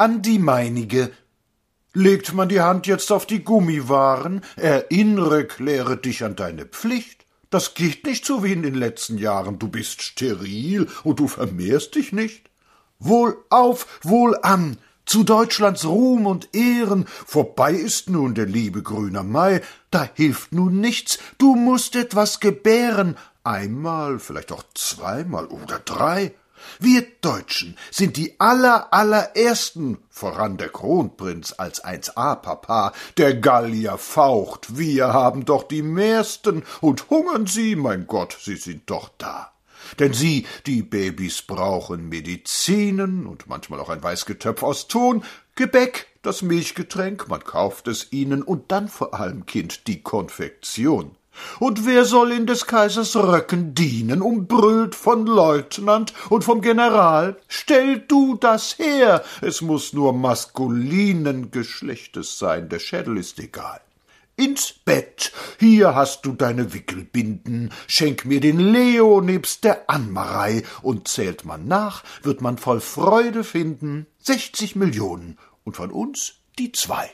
an die meinige. Legt man die Hand jetzt auf die Gummiwaren, erinnere, kläre dich an deine Pflicht. Das geht nicht so wie in den letzten Jahren. Du bist steril und du vermehrst dich nicht. Wohl auf, wohl an, zu Deutschlands Ruhm und Ehren. Vorbei ist nun der liebe grüner Mai. Da hilft nun nichts. Du musst etwas gebären. Einmal, vielleicht auch zweimal oder drei. Wir Deutschen sind die aller, allerersten, voran der Kronprinz als 1a-Papa, der Gallier faucht, wir haben doch die mehrsten, und hungern sie, mein Gott, sie sind doch da. Denn sie, die Babys brauchen Medizinen und manchmal auch ein Weißgetöpf aus Ton, Gebäck, das Milchgetränk, man kauft es ihnen und dann vor allem, Kind, die Konfektion. Und wer soll in des Kaisers Röcken dienen, umbrüllt von Leutnant und vom General? Stell du das her, es muss nur maskulinen Geschlechtes sein, der Schädel ist egal. Ins Bett, hier hast du deine Wickelbinden, schenk mir den Leo nebst der Anmarei, und zählt man nach, wird man voll Freude finden, sechzig Millionen, und von uns die zwei.